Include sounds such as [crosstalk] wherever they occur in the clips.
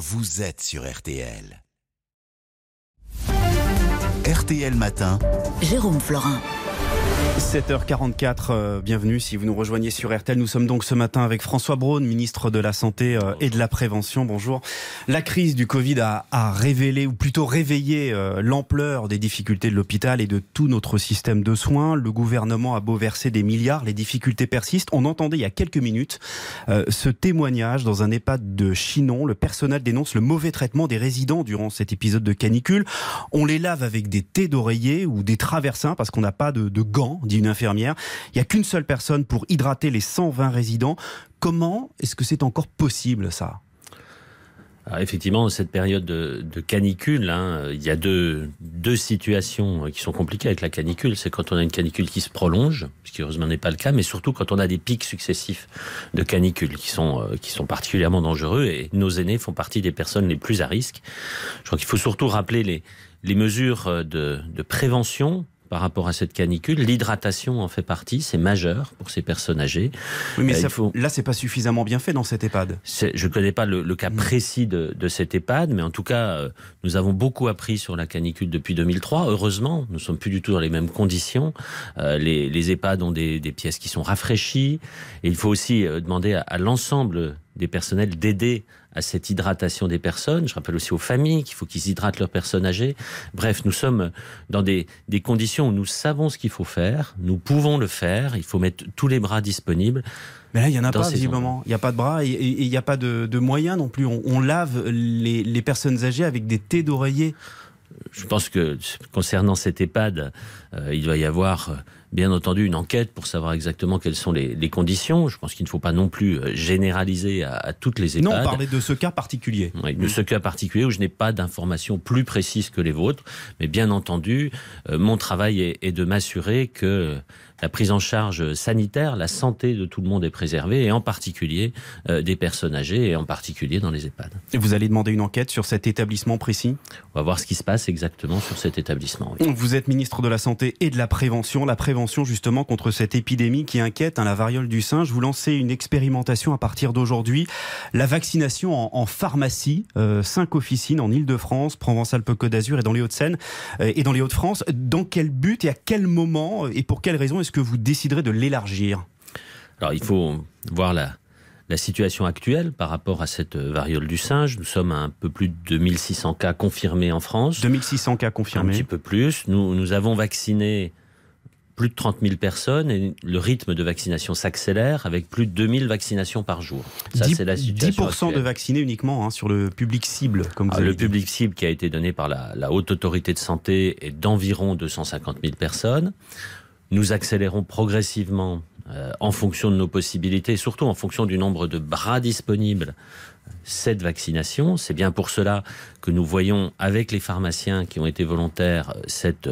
vous êtes sur RTL. RTL Matin. Jérôme Florin. 7h44, euh, bienvenue si vous nous rejoignez sur RTL. Nous sommes donc ce matin avec François Braun, ministre de la Santé euh, et de la Prévention. Bonjour. La crise du Covid a, a révélé, ou plutôt réveillé, euh, l'ampleur des difficultés de l'hôpital et de tout notre système de soins. Le gouvernement a beau verser des milliards, les difficultés persistent. On entendait il y a quelques minutes ce témoignage dans un EHPAD de Chinon. Le personnel dénonce le mauvais traitement des résidents durant cet épisode de canicule. On les lave avec des thés d'oreiller ou des traversins parce qu'on n'a pas de, de gants dit une infirmière. Il n'y a qu'une seule personne pour hydrater les 120 résidents. Comment est-ce que c'est encore possible ça? Alors effectivement, cette période de, canicule, hein, il y a deux, situations qui sont compliquées avec la canicule. C'est quand on a une canicule qui se prolonge, ce qui heureusement n'est pas le cas, mais surtout quand on a des pics successifs de canicule qui sont, euh, qui sont particulièrement dangereux. Et nos aînés font partie des personnes les plus à risque. Je crois qu'il faut surtout rappeler les, mesures de, de prévention par rapport à cette canicule. L'hydratation en fait partie, c'est majeur pour ces personnes âgées. Oui, mais euh, ça, faut... là, c'est pas suffisamment bien fait dans cet EHPAD. Je ne connais pas le, le cas mmh. précis de, de, cet EHPAD, mais en tout cas, euh, nous avons beaucoup appris sur la canicule depuis 2003. Heureusement, nous sommes plus du tout dans les mêmes conditions. Euh, les, les, EHPAD ont des, des, pièces qui sont rafraîchies. Et il faut aussi demander à, à l'ensemble des personnels d'aider à cette hydratation des personnes. Je rappelle aussi aux familles qu'il faut qu'ils hydratent leurs personnes âgées. Bref, nous sommes dans des, des conditions où nous savons ce qu'il faut faire, nous pouvons le faire, il faut mettre tous les bras disponibles. Mais là, il n'y en a pas, visiblement. Il n'y a pas de bras et il n'y a pas de, de, moyens non plus. On, on lave les, les, personnes âgées avec des thés d'oreiller. Je pense que concernant cet EHPAD, euh, il doit y avoir bien entendu une enquête pour savoir exactement quelles sont les, les conditions. Je pense qu'il ne faut pas non plus euh, généraliser à, à toutes les EHPAD. Non, parler de ce cas particulier. Oui, de ce cas particulier où je n'ai pas d'informations plus précises que les vôtres. Mais bien entendu, euh, mon travail est, est de m'assurer que la prise en charge sanitaire, la santé de tout le monde est préservée, et en particulier euh, des personnes âgées, et en particulier dans les EHPAD. Et vous allez demander une enquête sur cet établissement précis? On va voir ce qui se passe exactement sur cet établissement. Oui. Vous êtes ministre de la Santé et de la Prévention. La prévention justement contre cette épidémie qui inquiète hein, la variole du singe. Vous lancez une expérimentation à partir d'aujourd'hui. La vaccination en, en pharmacie, euh, cinq officines en Ile-de-France, Provence-Alpes-Côte d'Azur et dans les Hauts-de-Seine euh, et dans les Hauts-de-France. Dans quel but et à quel moment et pour quelles raisons est-ce que vous déciderez de l'élargir Alors il faut voir la, la situation actuelle par rapport à cette variole du singe. Nous sommes à un peu plus de 2600 cas confirmés en France. 2600 cas confirmés. Un petit peu plus. Nous, nous avons vacciné plus de 30 000 personnes et le rythme de vaccination s'accélère avec plus de 2000 vaccinations par jour. Ça, 10, la 10% de vaccinés uniquement hein, sur le public cible, comme vous ah, Le dit. public cible qui a été donné par la, la Haute Autorité de Santé est d'environ 250 000 personnes. Nous accélérons progressivement euh, en fonction de nos possibilités, surtout en fonction du nombre de bras disponibles, cette vaccination. C'est bien pour cela que nous voyons avec les pharmaciens qui ont été volontaires cette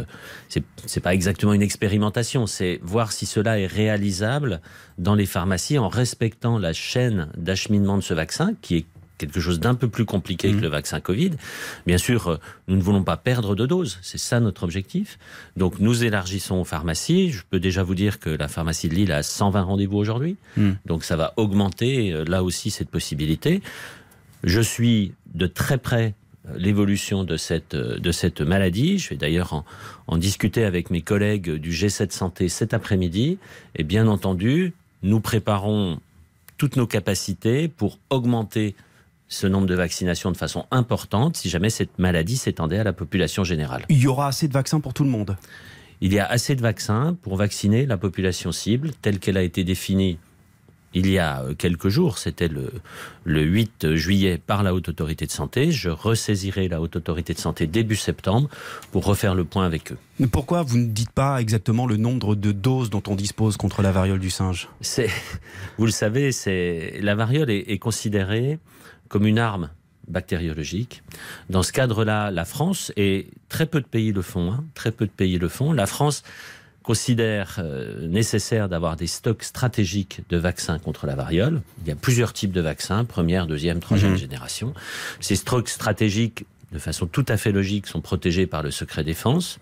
c'est pas exactement une expérimentation, c'est voir si cela est réalisable dans les pharmacies en respectant la chaîne d'acheminement de ce vaccin qui est quelque chose d'un peu plus compliqué mmh. que le vaccin Covid. Bien sûr, euh, nous ne voulons pas perdre de doses, c'est ça notre objectif. Donc nous élargissons aux pharmacies. Je peux déjà vous dire que la pharmacie de Lille a 120 rendez-vous aujourd'hui. Mmh. Donc ça va augmenter euh, là aussi cette possibilité. Je suis de très près euh, l'évolution de cette, de cette maladie. Je vais d'ailleurs en, en discuter avec mes collègues du G7 Santé cet après-midi. Et bien entendu, nous préparons toutes nos capacités pour augmenter ce nombre de vaccinations de façon importante si jamais cette maladie s'étendait à la population générale. Il y aura assez de vaccins pour tout le monde Il y a assez de vaccins pour vacciner la population cible telle qu'elle a été définie il y a quelques jours, c'était le, le 8 juillet par la Haute Autorité de Santé. Je ressaisirai la Haute Autorité de Santé début septembre pour refaire le point avec eux. Mais pourquoi vous ne dites pas exactement le nombre de doses dont on dispose contre la variole du singe? Vous le savez, la variole est, est considérée comme une arme bactériologique. Dans ce cadre-là, la France, et très peu de pays le font, hein, très peu de pays le font, la France considère euh, nécessaire d'avoir des stocks stratégiques de vaccins contre la variole. Il y a plusieurs types de vaccins, première, deuxième, troisième mmh. génération. Ces stocks stratégiques, de façon tout à fait logique, sont protégés par le secret défense.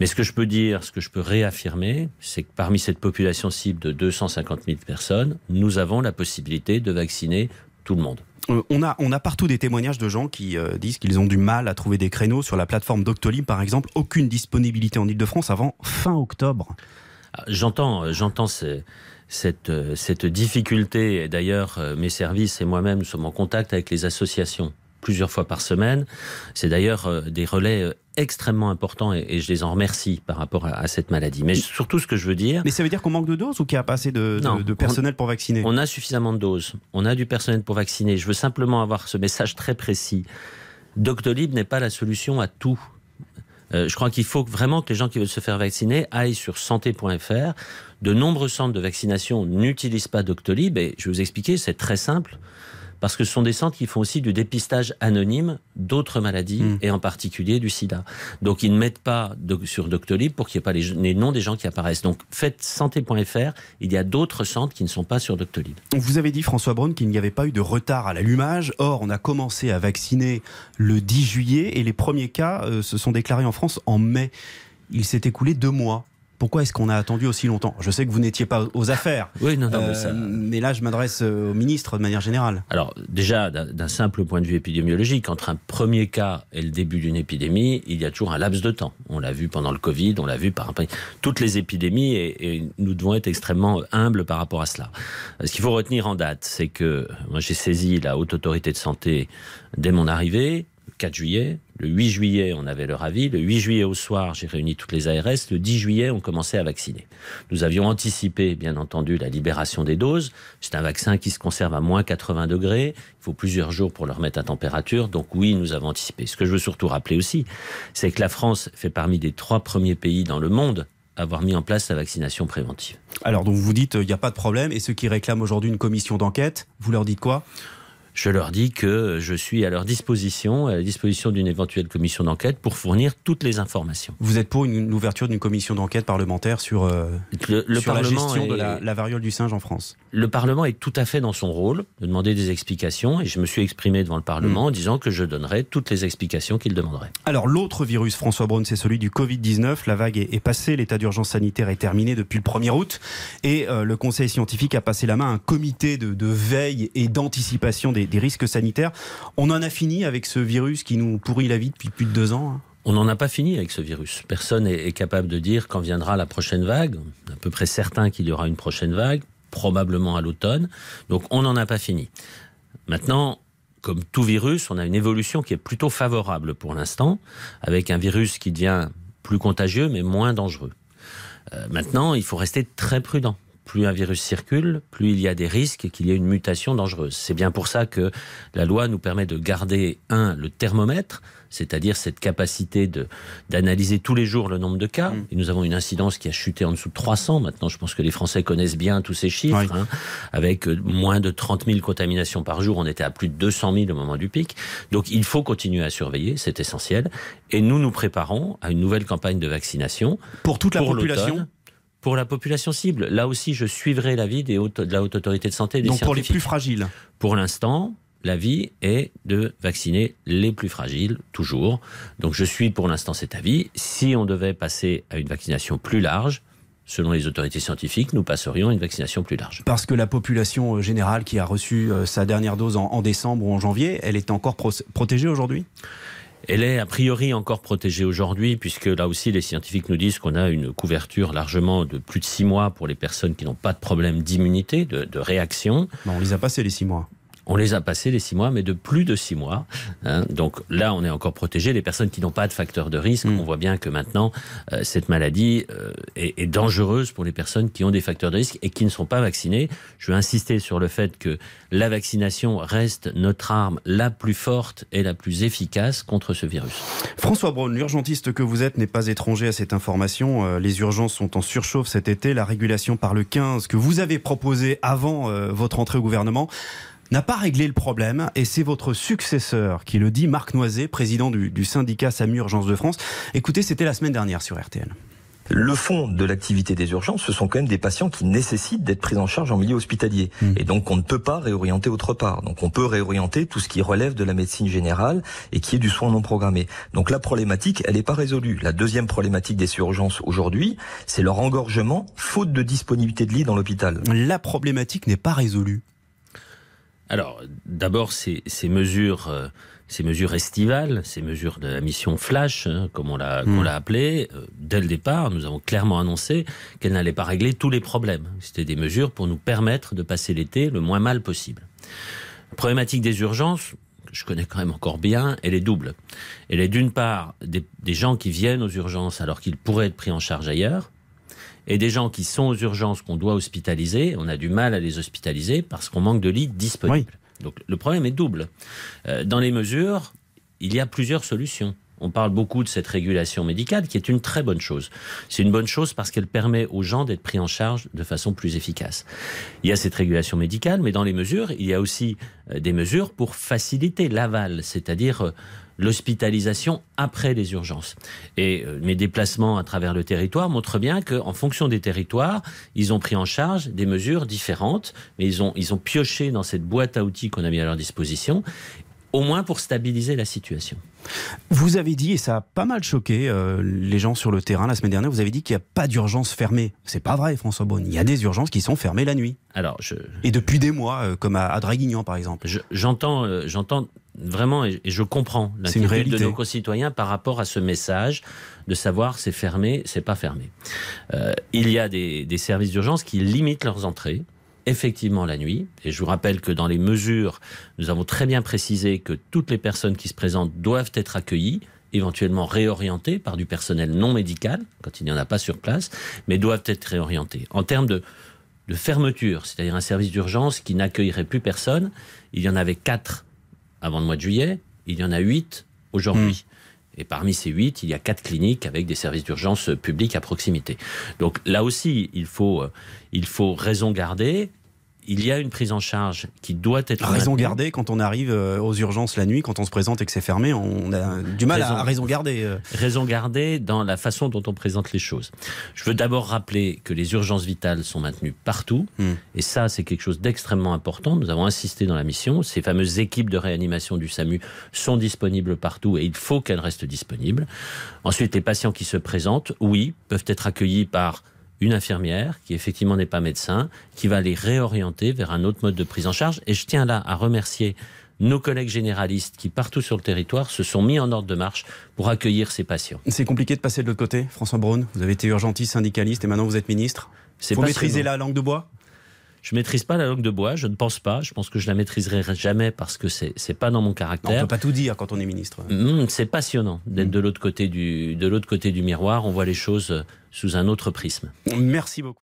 Mais ce que je peux dire, ce que je peux réaffirmer, c'est que parmi cette population cible de 250 000 personnes, nous avons la possibilité de vacciner tout le monde. Euh, on, a, on a partout des témoignages de gens qui euh, disent qu'ils ont du mal à trouver des créneaux sur la plateforme Doctolib, par exemple. Aucune disponibilité en Ile-de-France avant fin octobre. Ah, j'entends, euh, j'entends cette, cette difficulté. D'ailleurs, mes services et moi-même sommes en contact avec les associations plusieurs fois par semaine. C'est d'ailleurs des relais extrêmement importants et, je les en remercie par rapport à, cette maladie. Mais surtout, ce que je veux dire. Mais ça veut dire qu'on manque de doses ou qu'il n'y a pas assez de, de, personnel pour vacciner? On a suffisamment de doses. On a du personnel pour vacciner. Je veux simplement avoir ce message très précis. Doctolib n'est pas la solution à tout. Euh, je crois qu'il faut vraiment que les gens qui veulent se faire vacciner aillent sur santé.fr. De nombreux centres de vaccination n'utilisent pas Doctolib et je vais vous expliquer, c'est très simple parce que ce sont des centres qui font aussi du dépistage anonyme d'autres maladies, hmm. et en particulier du sida. Donc ils ne mettent pas sur Doctolib pour qu'il n'y ait pas les, noms des gens qui apparaissent. Donc faites santé.fr, il y a d'autres centres qui ne sont pas sur Doctolib. Vous avez dit, François Braun, qu'il n'y avait pas eu de retard à l'allumage. Or, on a commencé à vacciner le 10 juillet et les premiers cas euh, se sont déclarés en France en mai. Il s'est écoulé deux mois. Pourquoi est-ce qu'on a attendu aussi longtemps? Je sais que vous n'étiez pas aux affaires. [laughs] Oui, non, non, mais, ça... Euh, mais, là, je m'adresse euh, au ministre de manière générale. Alors, déjà, d'un simple point de vue épidémiologique, entre un premier cas et le début d'une épidémie, il y a toujours un laps de temps. On l'a vu pendant le Covid, on l'a vu par toutes les épidémies, et, nous devons être extrêmement humbles par rapport à cela. Ce qu'il faut retenir en date, c'est que moi, j'ai saisi la haute autorité de santé dès mon arrivée. 4 juillet. Le 8 juillet, on avait leur avis. Le 8 juillet au soir, j'ai réuni toutes les ARS. Le 10 juillet, on commençait à vacciner. Nous avions anticipé, bien entendu, la libération des doses. C'est un vaccin qui se conserve à moins 80 degrés. Il faut plusieurs jours pour le remettre à température. Donc oui, nous avons anticipé. Ce que je veux surtout rappeler aussi, c'est que la France fait parmi des trois premiers pays dans le monde avoir mis en place la vaccination préventive. Alors, donc vous dites, il n'y a pas de problème. Et ceux qui réclament aujourd'hui une commission d'enquête, vous leur dites quoi? Je leur dis que je suis à leur disposition, à la disposition d'une éventuelle commission d'enquête pour fournir toutes les informations. Vous êtes pour une, ouverture d'une commission d'enquête parlementaire sur, euh, le, la gestion de la, variole du singe en France? Le Parlement est tout à fait dans son rôle de demander des explications et je me suis exprimé devant le Parlement en hmm. disant que je donnerais toutes les explications qu'il demanderait. Alors l'autre virus, François Braun, c'est celui du Covid-19. La vague est, passée, l'état d'urgence sanitaire est terminé depuis le 1er août et euh, le Conseil scientifique a passé la main à un comité de, de veille et d'anticipation des des risques sanitaires. On en a fini avec ce virus qui nous pourrit la vie depuis plus de deux ans hein. on n'en a pas fini avec ce virus. Personne est capable de dire quand viendra la prochaine vague. On est à peu près certain qu'il y aura une prochaine vague, probablement à l'automne. Donc on n'en a pas fini. Maintenant, comme tout virus, on a une évolution qui est plutôt favorable pour l'instant, avec un virus qui devient plus contagieux mais moins dangereux. Euh, maintenant, il faut rester très prudent plus un virus circule, plus il y a des risques qu'il y ait une mutation dangereuse. C'est bien pour ça que la loi nous permet de garder, un, le thermomètre, c'est-à-dire cette capacité d'analyser tous les jours le nombre de cas. Mm. Et nous avons une incidence qui a chuté en dessous de 300. Maintenant, je pense que les Français connaissent bien tous ces chiffres. Hein. avec euh, moins de 30 000 contaminations par jour, on était à plus de 200 000 au moment du pic. Donc, il faut continuer à surveiller, c'est essentiel. Et nous nous préparons à une nouvelle campagne de vaccination pour toute la population pour la population cible. Là aussi, je suivrai l'avis de la haute autorité de santé. Des Donc pour les plus fragiles Pour l'instant, l'avis est de vacciner les plus fragiles, toujours. Donc je suis pour l'instant cet avis. Si on devait passer à une vaccination plus large, selon les autorités scientifiques, nous passerions à une vaccination plus large. Parce que la population euh, générale qui a reçu euh, sa dernière dose en, décembre ou en janvier, elle est encore protégée aujourd'hui? Elle est a priori encore protégée aujourd'hui, puisque là aussi les scientifiques nous disent qu'on a une couverture largement de plus de six mois pour les personnes qui n'ont pas de problème d'immunité, de, réaction. on les a passés les six mois. On les a passés les six mois, mais de plus de six mois. Hein. Donc là, on est encore protégé. Les personnes qui n'ont pas de facteur de risque, mm. on voit bien que maintenant, euh, cette maladie euh, est, dangereuse pour les personnes qui ont des facteurs de risque et qui ne sont pas vaccinées. Je veux insister sur le fait que la vaccination reste notre arme la plus forte et la plus efficace contre ce virus. François Braun, l'urgentiste que vous êtes n'est pas étranger à cette information. Euh, les urgences sont en surchauffe cet été. La régulation par le 15 que vous avez proposé avant votre entrée au gouvernement n'a pas réglé le problème et c'est votre successeur qui le dit, Marc Noiset, président du, syndicat SAMU Urgence de France. Écoutez, c'était la semaine dernière sur RTL. Le fond de l'activité des urgences, ce sont quand même des patients qui nécessitent d'être pris en charge en milieu hospitalier. Hmm. Et donc, on ne peut pas réorienter autre part. Donc, on peut réorienter tout ce qui relève de la médecine générale et qui est du soin non programmé. Donc, la problématique, elle n'est pas résolue. La deuxième problématique des urgences aujourd'hui, c'est leur engorgement, faute de disponibilité de lits dans l'hôpital. La problématique n'est pas résolue. Alors, d'abord, ces, ces mesures, euh, ces mesures estivales, ces mesures de la mission flash, hein, comme on l'a Hmm. qu'on l'a appelé, euh, dès le départ, nous avons clairement annoncé qu'elles n'allaient pas régler tous les problèmes. C'était des mesures pour nous permettre de passer l'été le moins mal possible. La problématique des urgences, que je connais quand même encore bien, elle est double. Elle est d'une part des, des gens qui viennent aux urgences alors qu'ils pourraient être pris en charge ailleurs, et des gens qui sont aux urgences qu'on doit hospitaliser, on a du mal à les hospitaliser parce qu'on manque de lits disponibles. Donc le problème est double. Euh, dans les mesures, il y a plusieurs solutions. On parle beaucoup de cette régulation médicale qui est une très bonne chose. C'est une bonne chose parce qu'elle permet aux gens d'être pris en charge de façon plus efficace. Il y a cette régulation médicale, mais dans les mesures, il y a aussi euh, des mesures pour faciliter l'aval, c'est-à-dire euh, l'hospitalisation après les urgences. Et euh, mes déplacements à travers le territoire montrent bien qu'en fonction des territoires, ils ont pris en charge des mesures différentes, mais ils ont, ils ont pioché dans cette boîte à outils qu'on a mis à leur disposition, au moins pour stabiliser la situation. Vous avez dit, et ça a pas mal choqué euh, les gens sur le terrain la semaine dernière, vous avez dit qu'il n'y a pas d'urgence fermée. C'est pas vrai, François Beaune. Il y a des urgences qui sont fermées la nuit. Alors, je, Et depuis des mois, euh, comme à, à Draguignan, par exemple. je- j'entends, euh, j'entends vraiment et, et je comprends l'inquiétude de nos concitoyens par rapport à ce message de savoir c'est fermé, c'est pas fermé. Euh, il y a des, des services d'urgence qui limitent leurs entrées. Effectivement, la nuit. Et je vous rappelle que dans les mesures, nous avons très bien précisé que toutes les personnes qui se présentent doivent être accueillies, éventuellement réorientées par du personnel non médical, quand il n'y en a pas sur place, mais doivent être réorientées. En termes de, de fermeture, c'est-à-dire un service d'urgence qui n'accueillerait plus personne, il y en avait quatre avant le mois de juillet, il y en a huit aujourd'hui. Et parmi ces huit, il y a quatre cliniques avec des services d'urgence publics à proximité. Donc là aussi, il faut, euh, il faut raison garder. Il y a une prise en charge qui doit être Raison maintenue. garder, quand on arrive euh, aux urgences la nuit, quand on se présente et que c'est fermé, on a du mal Raison. à raison garder. euh. raison garder dans la façon dont on présente les choses. Je veux d'abord rappeler que les urgences vitales sont maintenues partout, Hmm. et ça c'est quelque chose d'extrêmement important. Nous avons insisté dans la mission. Ces fameuses équipes de réanimation du SAMU sont disponibles partout et il faut qu'elles restent disponibles. Ensuite, les patients qui se présentent, oui, peuvent être accueillis par une infirmière qui effectivement n'est pas médecin, qui va les réorienter vers un autre mode de prise en charge. Et je tiens là à remercier nos collègues généralistes qui, partout sur le territoire, se sont mis en ordre de marche pour accueillir ces patients. C'est compliqué de passer de l'autre côté, François Braun? Vous avez été urgentiste, syndicaliste et maintenant vous êtes ministre? C'est Faut maîtriser la langue de bois? Je maîtrise pas la langue de bois, je ne pense pas. Je pense que je la maîtriserai jamais parce que c'est c'est pas dans mon Non, On caractère. peut pas tout dire quand on est ministre. Hum, c'est passionnant d'être de l'autre côté du de l'autre côté du miroir. On voit les choses sous un autre prisme. Merci beaucoup.